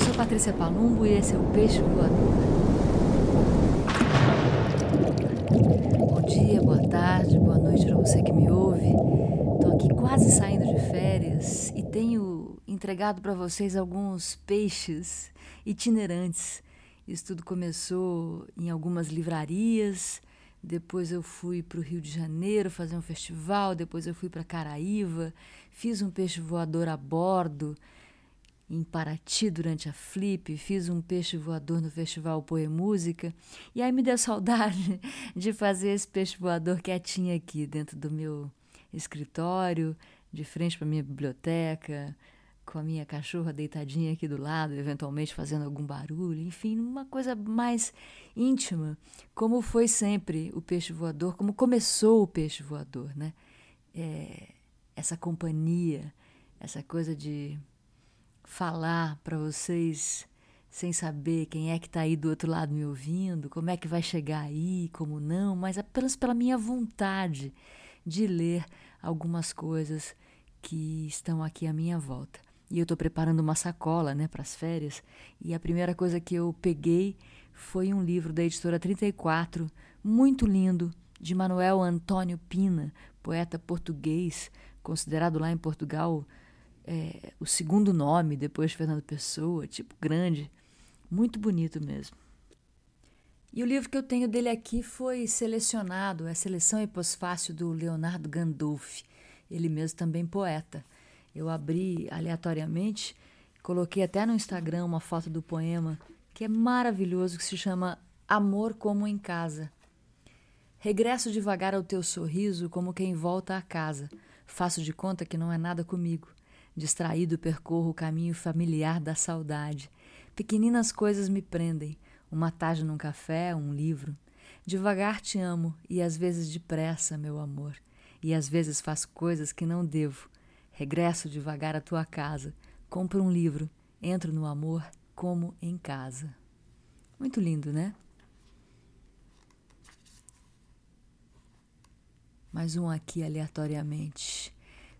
eu sou Patrícia Palumbo e esse é o Peixe Voador. Bom dia, boa tarde, boa noite para você que me ouve. Estou aqui quase saindo de férias e tenho entregado para vocês alguns peixes itinerantes. Isso tudo começou em algumas livrarias, depois eu fui para o Rio de Janeiro fazer um festival, depois eu fui para Caraíva, fiz um peixe voador a bordo em Paraty durante a Flip, fiz um peixe voador no Festival Poe Música, e aí me deu saudade de fazer esse peixe voador quietinho aqui dentro do meu escritório, de frente para minha biblioteca, com a minha cachorra deitadinha aqui do lado, eventualmente fazendo algum barulho, enfim, uma coisa mais íntima, como foi sempre o peixe voador, como começou o peixe voador, né? É, essa companhia, essa coisa de falar para vocês sem saber quem é que está aí do outro lado me ouvindo, como é que vai chegar aí, como não, mas apenas pela minha vontade de ler algumas coisas que estão aqui à minha volta. E eu estou preparando uma sacola né, para as férias, e a primeira coisa que eu peguei foi um livro da editora 34, muito lindo, de Manuel Antônio Pina, poeta português, considerado lá em Portugal é, o segundo nome depois de Fernando Pessoa, tipo grande, muito bonito mesmo. E o livro que eu tenho dele aqui foi selecionado, é a Seleção e Pós-Fácil do Leonardo Gandolfi, ele mesmo também poeta. Eu abri aleatoriamente, coloquei até no Instagram uma foto do poema que é maravilhoso, que se chama Amor como em Casa. Regresso devagar ao teu sorriso como quem volta à casa. Faço de conta que não é nada comigo. Distraído percorro o caminho familiar da saudade. Pequeninas coisas me prendem. Uma tarde num café, um livro. Devagar te amo e às vezes depressa, meu amor. E às vezes faço coisas que não devo. Regresso devagar à tua casa. Compro um livro. Entro no amor como em casa. Muito lindo, né? Mais um aqui aleatoriamente.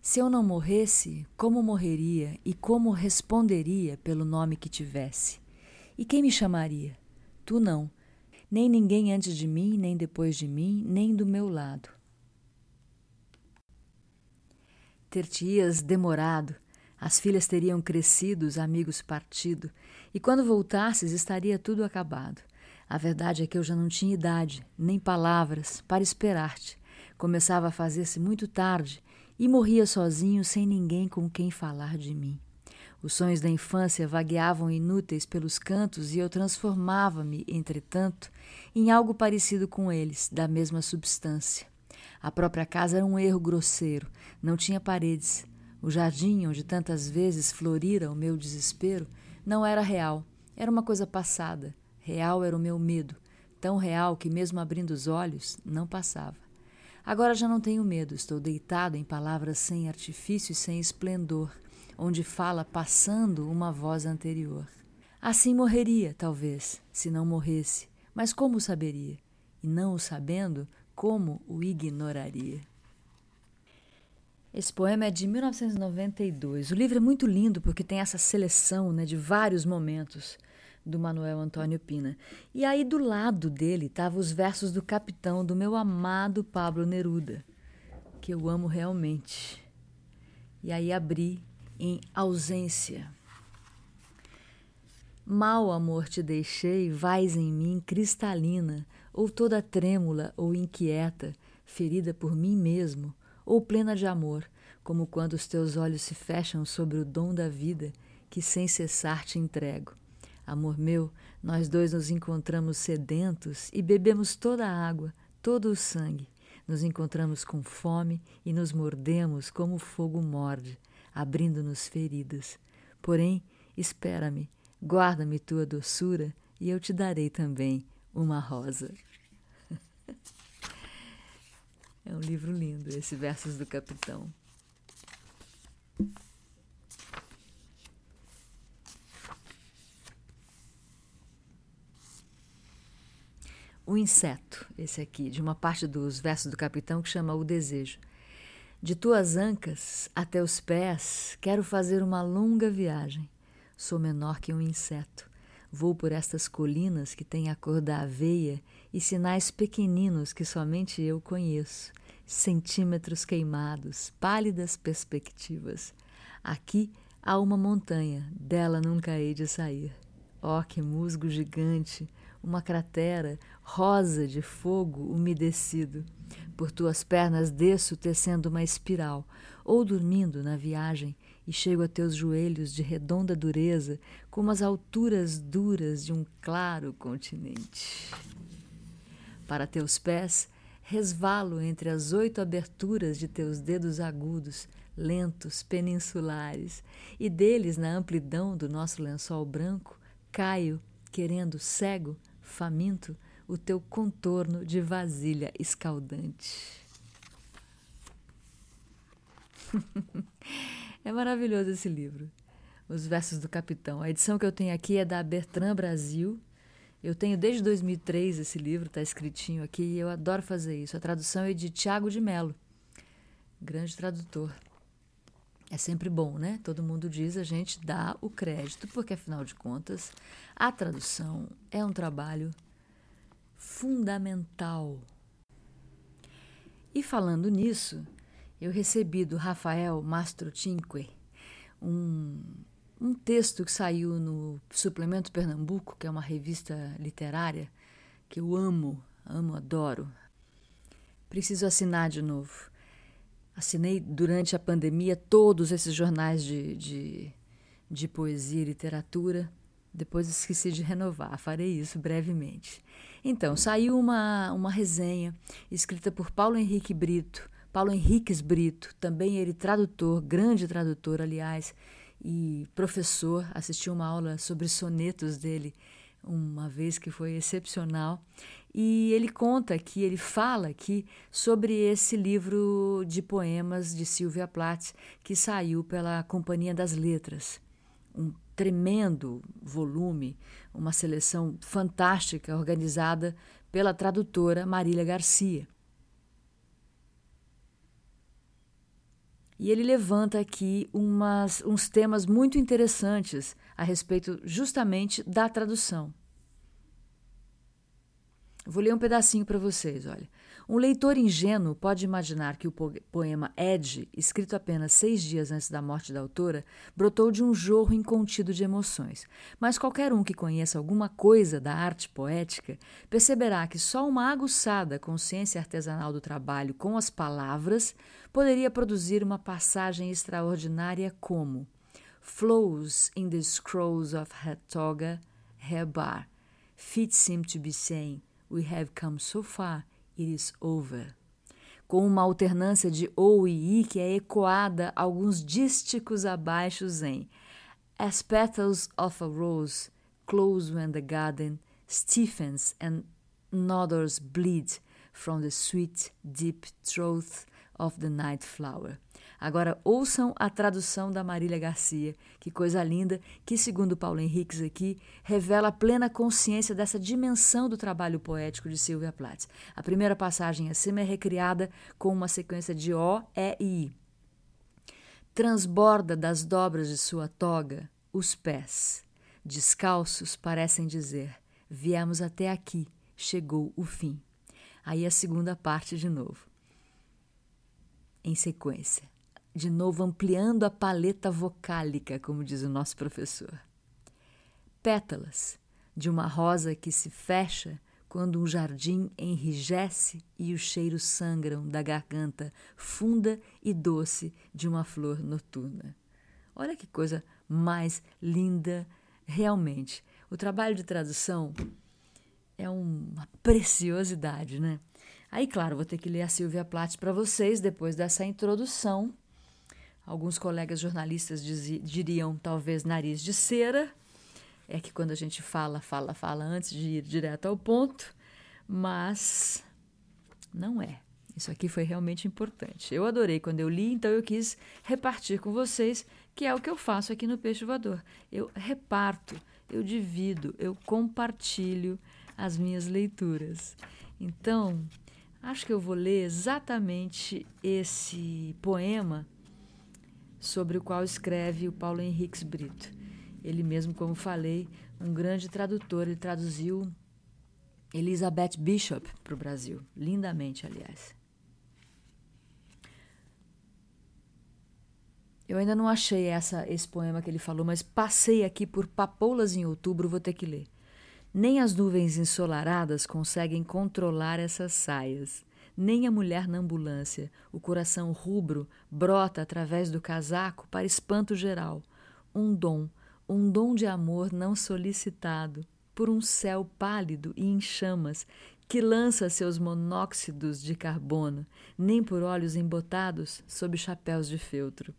Se eu não morresse, como morreria e como responderia pelo nome que tivesse? E quem me chamaria? Tu não, nem ninguém antes de mim, nem depois de mim, nem do meu lado. Ter-te-ias demorado, as filhas teriam crescido, os amigos partido, e quando voltasses estaria tudo acabado. A verdade é que eu já não tinha idade, nem palavras, para esperar-te. Começava a fazer-se muito tarde e morria sozinho sem ninguém com quem falar de mim. Os sonhos da infância vagueavam inúteis pelos cantos e eu transformava-me, entretanto, em algo parecido com eles, da mesma substância. A própria casa era um erro grosseiro, não tinha paredes. O jardim onde tantas vezes florira o meu desespero não era real, era uma coisa passada. Real era o meu medo, tão real que, mesmo abrindo os olhos, não passava. Agora já não tenho medo, estou deitado em palavras sem artifício e sem esplendor, onde fala passando uma voz anterior. Assim morreria, talvez, se não morresse, mas como o saberia? E não o sabendo, como o ignoraria? Esse poema é de 1992. O livro é muito lindo porque tem essa seleção né, de vários momentos do Manuel Antônio Pina. E aí do lado dele estavam os versos do capitão do meu amado Pablo Neruda, que eu amo realmente. E aí abri em ausência. Mal amor te deixei, vais em mim cristalina, ou toda trêmula ou inquieta, ferida por mim mesmo, ou plena de amor, como quando os teus olhos se fecham sobre o dom da vida que sem cessar te entrego. Amor meu, nós dois nos encontramos sedentos e bebemos toda a água, todo o sangue. Nos encontramos com fome e nos mordemos como o fogo morde, abrindo-nos feridas. Porém, espera-me, guarda-me tua doçura e eu te darei também uma rosa. é um livro lindo, esse Versos do Capitão. O inseto, esse aqui, de uma parte dos versos do capitão que chama O Desejo. De tuas ancas até os pés, quero fazer uma longa viagem. Sou menor que um inseto. Vou por estas colinas que têm a cor da aveia e sinais pequeninos que somente eu conheço. Centímetros queimados, pálidas perspectivas. Aqui há uma montanha, dela nunca hei de sair. Oh, que musgo gigante! Uma cratera rosa de fogo umedecido. Por tuas pernas desço tecendo uma espiral, ou dormindo na viagem, e chego a teus joelhos de redonda dureza, como as alturas duras de um claro continente. Para teus pés, resvalo entre as oito aberturas de teus dedos agudos, lentos, peninsulares, e deles, na amplidão do nosso lençol branco, caio, querendo, cego, faminto, o teu contorno de vasilha escaldante. é maravilhoso esse livro. Os versos do Capitão. A edição que eu tenho aqui é da Bertrand Brasil. Eu tenho desde 2003 esse livro, está escritinho aqui, e eu adoro fazer isso. A tradução é de Tiago de Mello, grande tradutor. É sempre bom, né? Todo mundo diz, a gente dá o crédito, porque afinal de contas, a tradução é um trabalho fundamental. E falando nisso, eu recebi do Rafael Mastro Cinque um, um texto que saiu no Suplemento Pernambuco, que é uma revista literária que eu amo, amo, adoro. Preciso assinar de novo. Assinei durante a pandemia todos esses jornais de, de, de poesia e literatura. Depois esqueci de renovar, farei isso brevemente. Então, saiu uma, uma resenha escrita por Paulo Henrique Brito, Paulo Henriques Brito, também ele tradutor, grande tradutor, aliás, e professor. Assisti uma aula sobre sonetos dele uma vez que foi excepcional. E ele conta aqui, ele fala aqui sobre esse livro de poemas de Silvia Plath que saiu pela Companhia das Letras. Um tremendo volume, uma seleção fantástica organizada pela tradutora Marília Garcia. E ele levanta aqui umas, uns temas muito interessantes a respeito justamente da tradução. Vou ler um pedacinho para vocês, olha. Um leitor ingênuo pode imaginar que o poema Ed, escrito apenas seis dias antes da morte da autora, brotou de um jorro incontido de emoções. Mas qualquer um que conheça alguma coisa da arte poética perceberá que só uma aguçada consciência artesanal do trabalho com as palavras poderia produzir uma passagem extraordinária como Flows in the scrolls of her toga, her bar, feet seem to be saying, We have come so far, it is over. Com uma alternância de ou e i que é ecoada alguns dísticos abaixo em As petals of a rose close when the garden stiffens and nodders bleed from the sweet deep throat of the night flower. Agora ouçam a tradução da Marília Garcia, que coisa linda, que segundo Paulo Henriques aqui, revela a plena consciência dessa dimensão do trabalho poético de Silvia Plath. A primeira passagem acima é recriada com uma sequência de O, E e I. Transborda das dobras de sua toga os pés. Descalços parecem dizer: Viemos até aqui, chegou o fim. Aí a segunda parte de novo. Em sequência de novo ampliando a paleta vocálica, como diz o nosso professor. Pétalas de uma rosa que se fecha quando um jardim enrijece e os cheiros sangram da garganta funda e doce de uma flor noturna. Olha que coisa mais linda, realmente. O trabalho de tradução é uma preciosidade, né? Aí, claro, vou ter que ler a Silvia Plath para vocês depois dessa introdução Alguns colegas jornalistas diriam talvez nariz de cera. É que quando a gente fala, fala, fala antes de ir direto ao ponto, mas não é. Isso aqui foi realmente importante. Eu adorei quando eu li, então eu quis repartir com vocês, que é o que eu faço aqui no Peixe Voador. Eu reparto, eu divido, eu compartilho as minhas leituras. Então, acho que eu vou ler exatamente esse poema sobre o qual escreve o Paulo Henriques Brito. Ele mesmo, como falei, um grande tradutor, ele traduziu Elizabeth Bishop para o Brasil, lindamente, aliás. Eu ainda não achei essa, esse poema que ele falou, mas passei aqui por papoulas em outubro, vou ter que ler. Nem as nuvens ensolaradas conseguem controlar essas saias, nem a mulher na ambulância, o coração rubro, brota através do casaco para espanto geral. Um dom, um dom de amor não solicitado, por um céu pálido e em chamas, que lança seus monóxidos de carbono, nem por olhos embotados sob chapéus de feltro.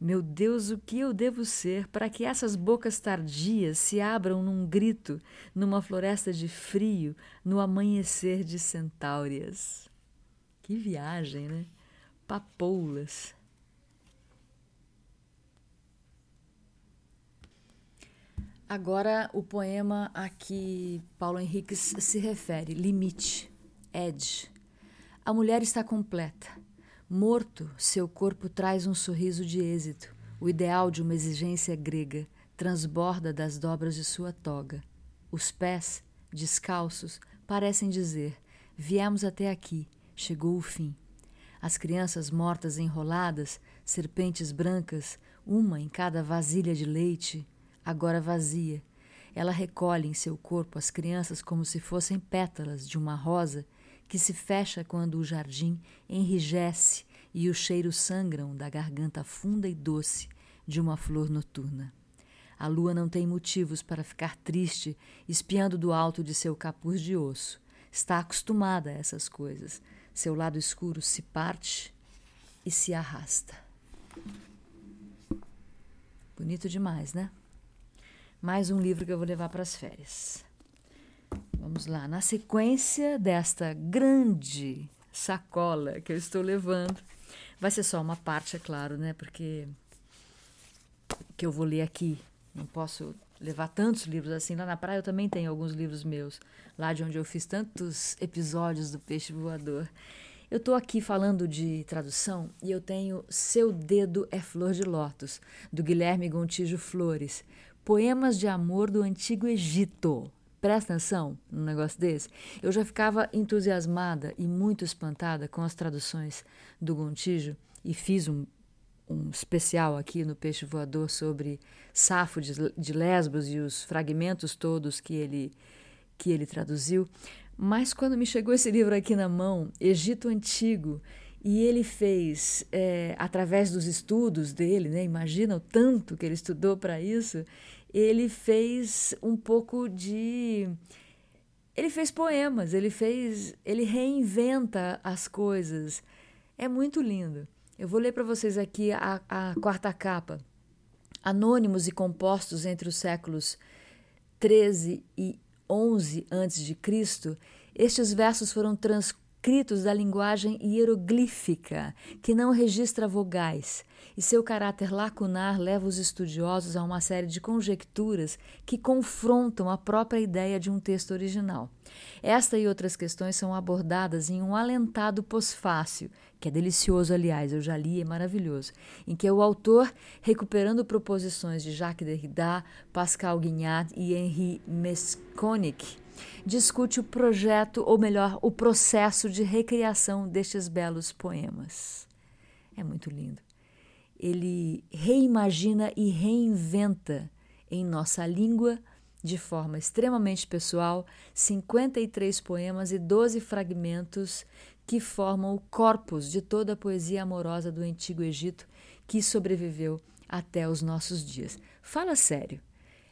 Meu Deus, o que eu devo ser para que essas bocas tardias se abram num grito, numa floresta de frio, no amanhecer de centáureas? Que viagem, né? Papoulas. Agora, o poema a que Paulo Henriques se refere, Limite, Edge. A mulher está completa Morto, seu corpo traz um sorriso de êxito, o ideal de uma exigência grega, transborda das dobras de sua toga. Os pés, descalços, parecem dizer: Viemos até aqui, chegou o fim. As crianças mortas enroladas, serpentes brancas, uma em cada vasilha de leite, agora vazia. Ela recolhe em seu corpo as crianças como se fossem pétalas de uma rosa que se fecha quando o jardim enrijece e os cheiros sangram da garganta funda e doce de uma flor noturna. A lua não tem motivos para ficar triste, espiando do alto de seu capuz de osso. Está acostumada a essas coisas. Seu lado escuro se parte e se arrasta. Bonito demais, né? Mais um livro que eu vou levar para as férias. Vamos lá, na sequência desta grande sacola que eu estou levando, vai ser só uma parte, é claro, né? Porque que eu vou ler aqui, não posso levar tantos livros assim. Lá na praia eu também tenho alguns livros meus, lá de onde eu fiz tantos episódios do Peixe Voador. Eu estou aqui falando de tradução e eu tenho Seu Dedo é Flor de Lótus, do Guilherme Gontijo Flores. Poemas de amor do Antigo Egito. Presta atenção num negócio desse. Eu já ficava entusiasmada e muito espantada com as traduções do Gontijo e fiz um, um especial aqui no Peixe Voador sobre Safo de, de Lesbos e os fragmentos todos que ele, que ele traduziu. Mas quando me chegou esse livro aqui na mão, Egito Antigo, e ele fez, é, através dos estudos dele, né, imagina o tanto que ele estudou para isso, ele fez um pouco de ele fez poemas, ele fez, ele reinventa as coisas. É muito lindo. Eu vou ler para vocês aqui a, a, quarta capa. Anônimos e compostos entre os séculos 13 e 11 antes de Cristo, estes versos foram transcritos da linguagem hieroglífica, que não registra vogais, e seu caráter lacunar leva os estudiosos a uma série de conjecturas que confrontam a própria ideia de um texto original. Esta e outras questões são abordadas em um alentado pós-fácil, que é delicioso, aliás, eu já li, é maravilhoso, em que o autor, recuperando proposições de Jacques Derrida, Pascal Guignard e Henri Mesconic, discute o projeto, ou melhor, o processo de recriação destes belos poemas. É muito lindo ele reimagina e reinventa em nossa língua, de forma extremamente pessoal, 53 poemas e 12 fragmentos que formam o corpus de toda a poesia amorosa do Antigo Egito que sobreviveu até os nossos dias. Fala sério.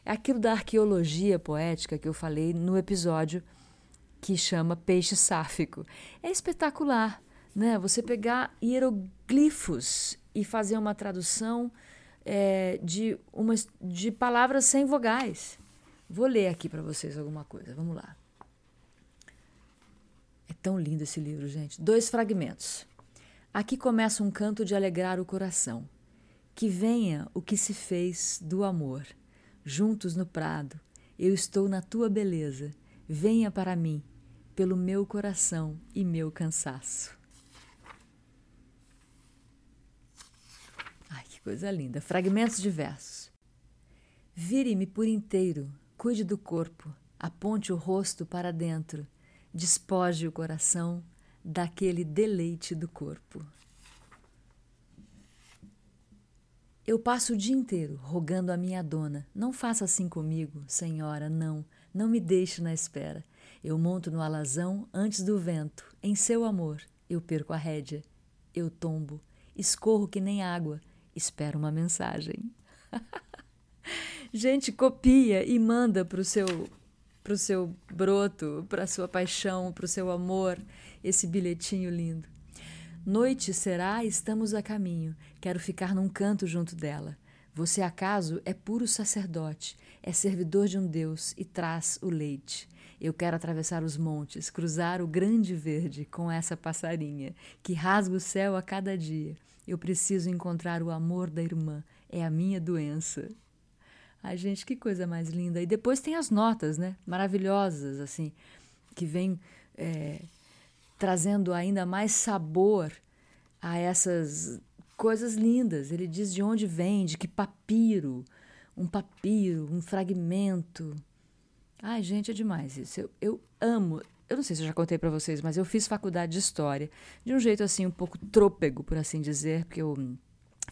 É aquilo da arqueologia poética que eu falei no episódio que chama Peixe Sáfico. É espetacular, né? Você pegar hieroglifos e fazer uma tradução é, de, de palavras sem vogais. Vou ler aqui para vocês alguma coisa. Vamos lá. Tão lindo esse livro, gente. Dois fragmentos. Aqui começa um canto de alegrar o coração. Que venha o que se fez do amor. Juntos no prado, eu estou na tua beleza. Venha para mim, pelo meu coração e meu cansaço. Coisa linda. Fragmentos de versos. Vire-me por inteiro, cuide do corpo, aponte o rosto para dentro, despoje o coração daquele deleite do corpo. Eu passo o dia inteiro rogando a minha dona: não faça assim comigo, senhora, não, não me deixe na espera. Eu monto no alazão antes do vento, em seu amor, eu perco a rédea, eu tombo, escorro que nem água, espero uma mensagem. Gente, copia e manda para o seu pro seu broto, para sua paixão, para o seu amor, esse bilhetinho lindo. Noite será, estamos a caminho. Quero ficar num canto junto dela. Você acaso é puro sacerdote, é servidor de um Deus e traz o leite. Eu quero atravessar os montes, cruzar o grande verde com essa passarinha que rasga o céu a cada dia. Eu preciso encontrar o amor da irmã, é a minha doença. Ai, gente, que coisa mais linda. E depois tem as notas, né? Maravilhosas, assim, que vem é, trazendo ainda mais sabor a essas coisas lindas. Ele diz de onde vem, de que papiro, um papiro, um fragmento. Ai, gente, é demais isso. Eu, eu amo. Eu não sei se eu já contei para vocês, mas eu fiz faculdade de história de um jeito assim um pouco trôpego, por assim dizer, porque eu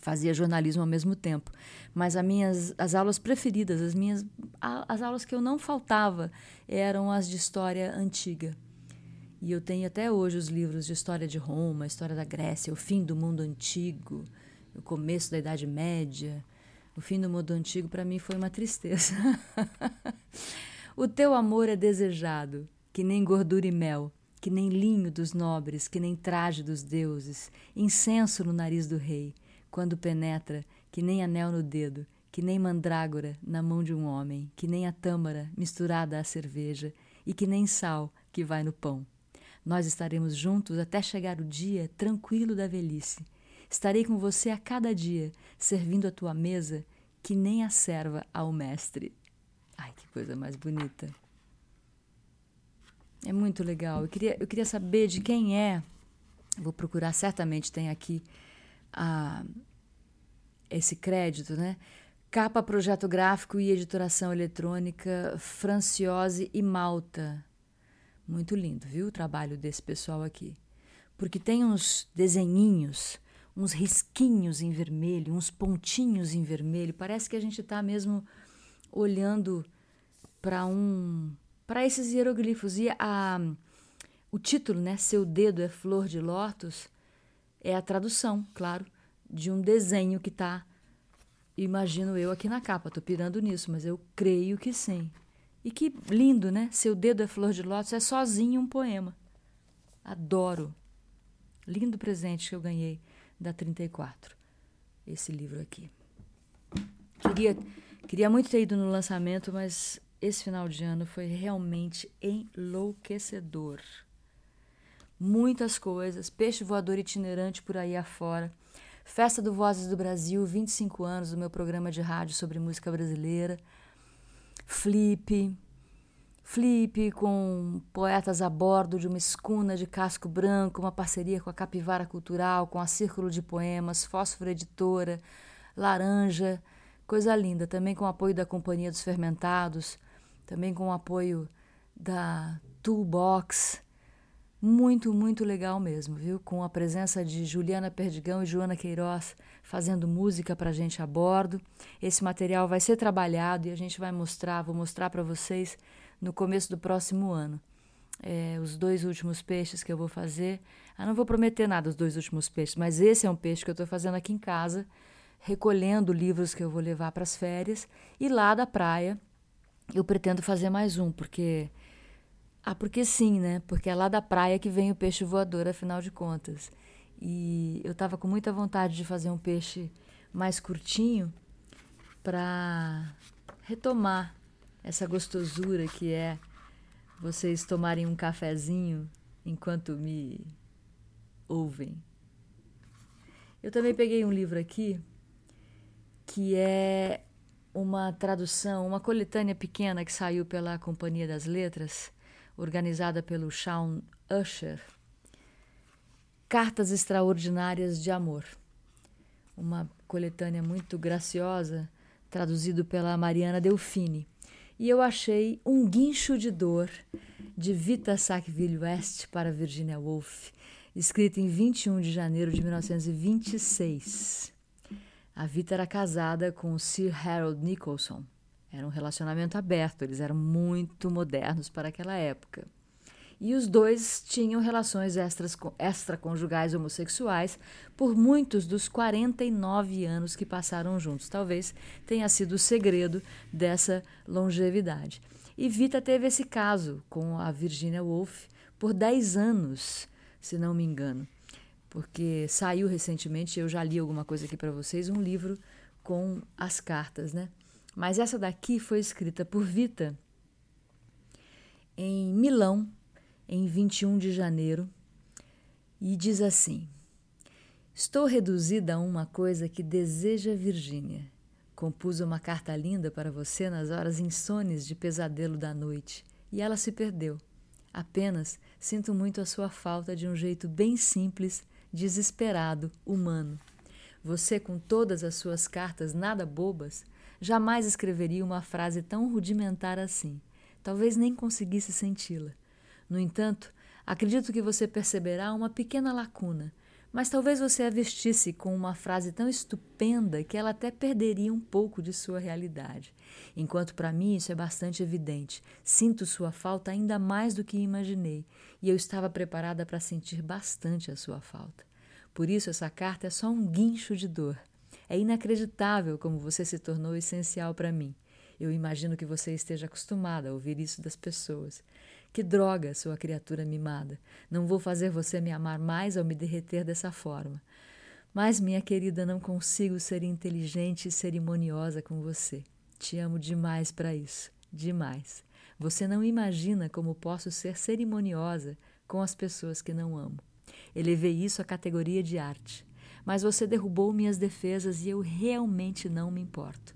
fazia jornalismo ao mesmo tempo. Mas as minhas as aulas preferidas, as minhas as aulas que eu não faltava eram as de história antiga. E eu tenho até hoje os livros de história de Roma, história da Grécia, o fim do mundo antigo, o começo da Idade Média. O fim do mundo antigo para mim foi uma tristeza. o teu amor é desejado, que nem gordura e mel, que nem linho dos nobres, que nem traje dos deuses, incenso no nariz do rei, quando penetra, que nem anel no dedo, que nem mandrágora na mão de um homem, que nem a tâmara misturada à cerveja, e que nem sal que vai no pão. Nós estaremos juntos até chegar o dia tranquilo da velhice. Estarei com você a cada dia, servindo a tua mesa, que nem a serva ao mestre. Ai, que coisa mais bonita. É muito legal. Eu queria, eu queria saber de quem é. Vou procurar, certamente tem aqui a, esse crédito, né? Capa, projeto gráfico e editoração eletrônica Franciose e Malta. Muito lindo, viu, o trabalho desse pessoal aqui. Porque tem uns desenhinhos, uns risquinhos em vermelho, uns pontinhos em vermelho. Parece que a gente está mesmo olhando para um para esses hieroglifos e a o título, né, seu dedo é flor de lótus, é a tradução, claro, de um desenho que está imagino eu aqui na capa. Estou pirando nisso, mas eu creio que sim. E que lindo, né? Seu dedo é flor de lótus é sozinho um poema. Adoro. Lindo presente que eu ganhei da 34. Esse livro aqui. Queria, queria muito ter ido no lançamento, mas esse final de ano foi realmente enlouquecedor. Muitas coisas, peixe voador itinerante por aí afora. Festa do Vozes do Brasil, 25 anos do meu programa de rádio sobre música brasileira. Flip, Flip com poetas a bordo de uma escuna de casco branco, uma parceria com a Capivara Cultural, com a Círculo de Poemas, Fósforo Editora, Laranja, coisa linda, também com o apoio da Companhia dos Fermentados, também com o apoio da Toolbox. Muito, muito legal mesmo, viu? Com a presença de Juliana Perdigão e Joana Queiroz fazendo música para a gente a bordo. Esse material vai ser trabalhado e a gente vai mostrar, vou mostrar para vocês no começo do próximo ano. É, os dois últimos peixes que eu vou fazer. Ah, não vou prometer nada os dois últimos peixes, mas esse é um peixe que eu estou fazendo aqui em casa, recolhendo livros que eu vou levar para as férias. E lá da praia eu pretendo fazer mais um, porque. Ah, porque sim, né? Porque é lá da praia que vem o peixe voador, afinal de contas. E eu estava com muita vontade de fazer um peixe mais curtinho para retomar essa gostosura que é vocês tomarem um cafezinho enquanto me ouvem. Eu também peguei um livro aqui que é uma tradução, uma coletânea pequena que saiu pela Companhia das Letras, organizada pelo Shawn Usher. Cartas Extraordinárias de Amor. Uma coletânea muito graciosa traduzido pela Mariana Delfini. E eu achei Um Guincho de Dor, de Vita Sackville West para Virginia Woolf, escrito em 21 de janeiro de 1926. A Vita era casada com Sir Harold Nicholson. Era um relacionamento aberto, eles eram muito modernos para aquela época. E os dois tinham relações extras, extraconjugais homossexuais por muitos dos 49 anos que passaram juntos. Talvez tenha sido o segredo dessa longevidade. E Vita teve esse caso com a Virginia Woolf por 10 anos, se não me engano. Porque saiu recentemente, eu já li alguma coisa aqui para vocês, um livro com as cartas, né? Mas essa daqui foi escrita por Vita em Milão, em 21 de janeiro, e diz assim: Estou reduzida a uma coisa que deseja Virgínia. Compus uma carta linda para você nas horas insones de pesadelo da noite, e ela se perdeu. Apenas sinto muito a sua falta de um jeito bem simples, desesperado, humano. Você, com todas as suas cartas nada bobas, jamais escreveria uma frase tão rudimentar assim. Talvez nem conseguisse senti-la. No entanto, acredito que você perceberá uma pequena lacuna, mas talvez você a vestisse com uma frase tão estupenda que ela até perderia um pouco de sua realidade. Enquanto para mim isso é bastante evidente. Sinto sua falta ainda mais do que imaginei, e eu estava preparada para sentir bastante a sua falta. Por isso, essa carta é só um guincho de dor. É inacreditável como você se tornou essencial para mim. Eu imagino que você esteja acostumada a ouvir isso das pessoas. Que droga, sua criatura mimada. Não vou fazer você me amar mais ao me derreter dessa forma. Mas, minha querida, não consigo ser inteligente e cerimoniosa com você. Te amo demais para isso. Demais. Você não imagina como posso ser cerimoniosa com as pessoas que não amo. Elevei isso à categoria de arte. Mas você derrubou minhas defesas e eu realmente não me importo.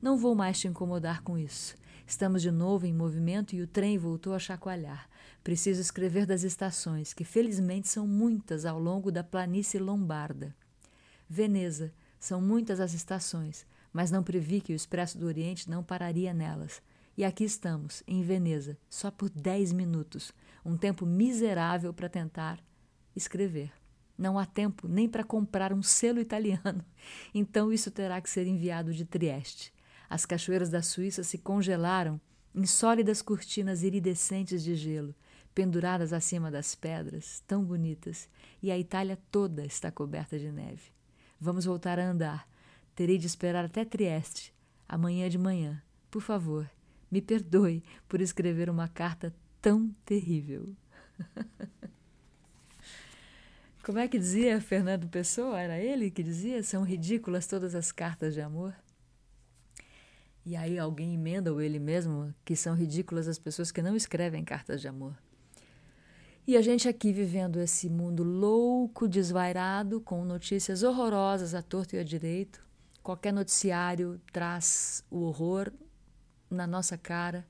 Não vou mais te incomodar com isso. Estamos de novo em movimento e o trem voltou a chacoalhar. Preciso escrever das estações, que felizmente são muitas ao longo da planície lombarda. Veneza, são muitas as estações, mas não previ que o Expresso do Oriente não pararia nelas. E aqui estamos, em Veneza, só por dez minutos, um tempo miserável para tentar escrever. Não há tempo nem para comprar um selo italiano, então isso terá que ser enviado de Trieste. As cachoeiras da Suíça se congelaram em sólidas cortinas iridescentes de gelo, penduradas acima das pedras, tão bonitas, e a Itália toda está coberta de neve. Vamos voltar a andar. Terei de esperar até Trieste, amanhã de manhã. Por favor, me perdoe por escrever uma carta tão terrível. Como é que dizia Fernando Pessoa? Era ele que dizia? São ridículas todas as cartas de amor. E aí alguém emenda ou ele mesmo que são ridículas as pessoas que não escrevem cartas de amor. E a gente aqui vivendo esse mundo louco, desvairado, com notícias horrorosas à torto e à direito. Qualquer noticiário traz o horror na nossa cara.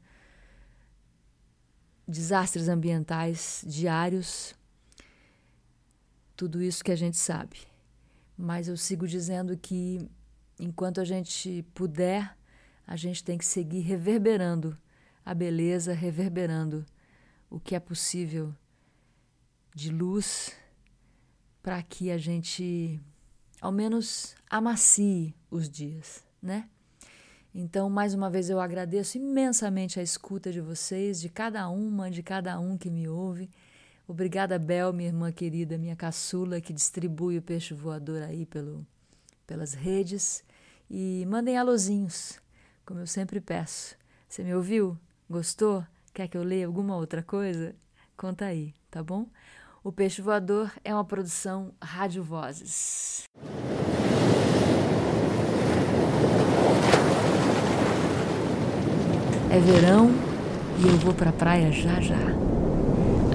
Desastres ambientais diários. Tudo isso que a gente sabe. Mas eu sigo dizendo que enquanto a gente puder a gente tem que seguir reverberando a beleza, reverberando o que é possível de luz para que a gente ao menos amacie os dias, né? Então, mais uma vez eu agradeço imensamente a escuta de vocês, de cada uma, de cada um que me ouve. Obrigada, Bel, minha irmã querida, minha caçula, que distribui o peixe voador aí pelo, pelas redes. E mandem alôzinhos como eu sempre peço. Você me ouviu? Gostou? Quer que eu leia alguma outra coisa? Conta aí, tá bom? O Peixe Voador é uma produção Rádio Vozes. É verão e eu vou pra praia já já.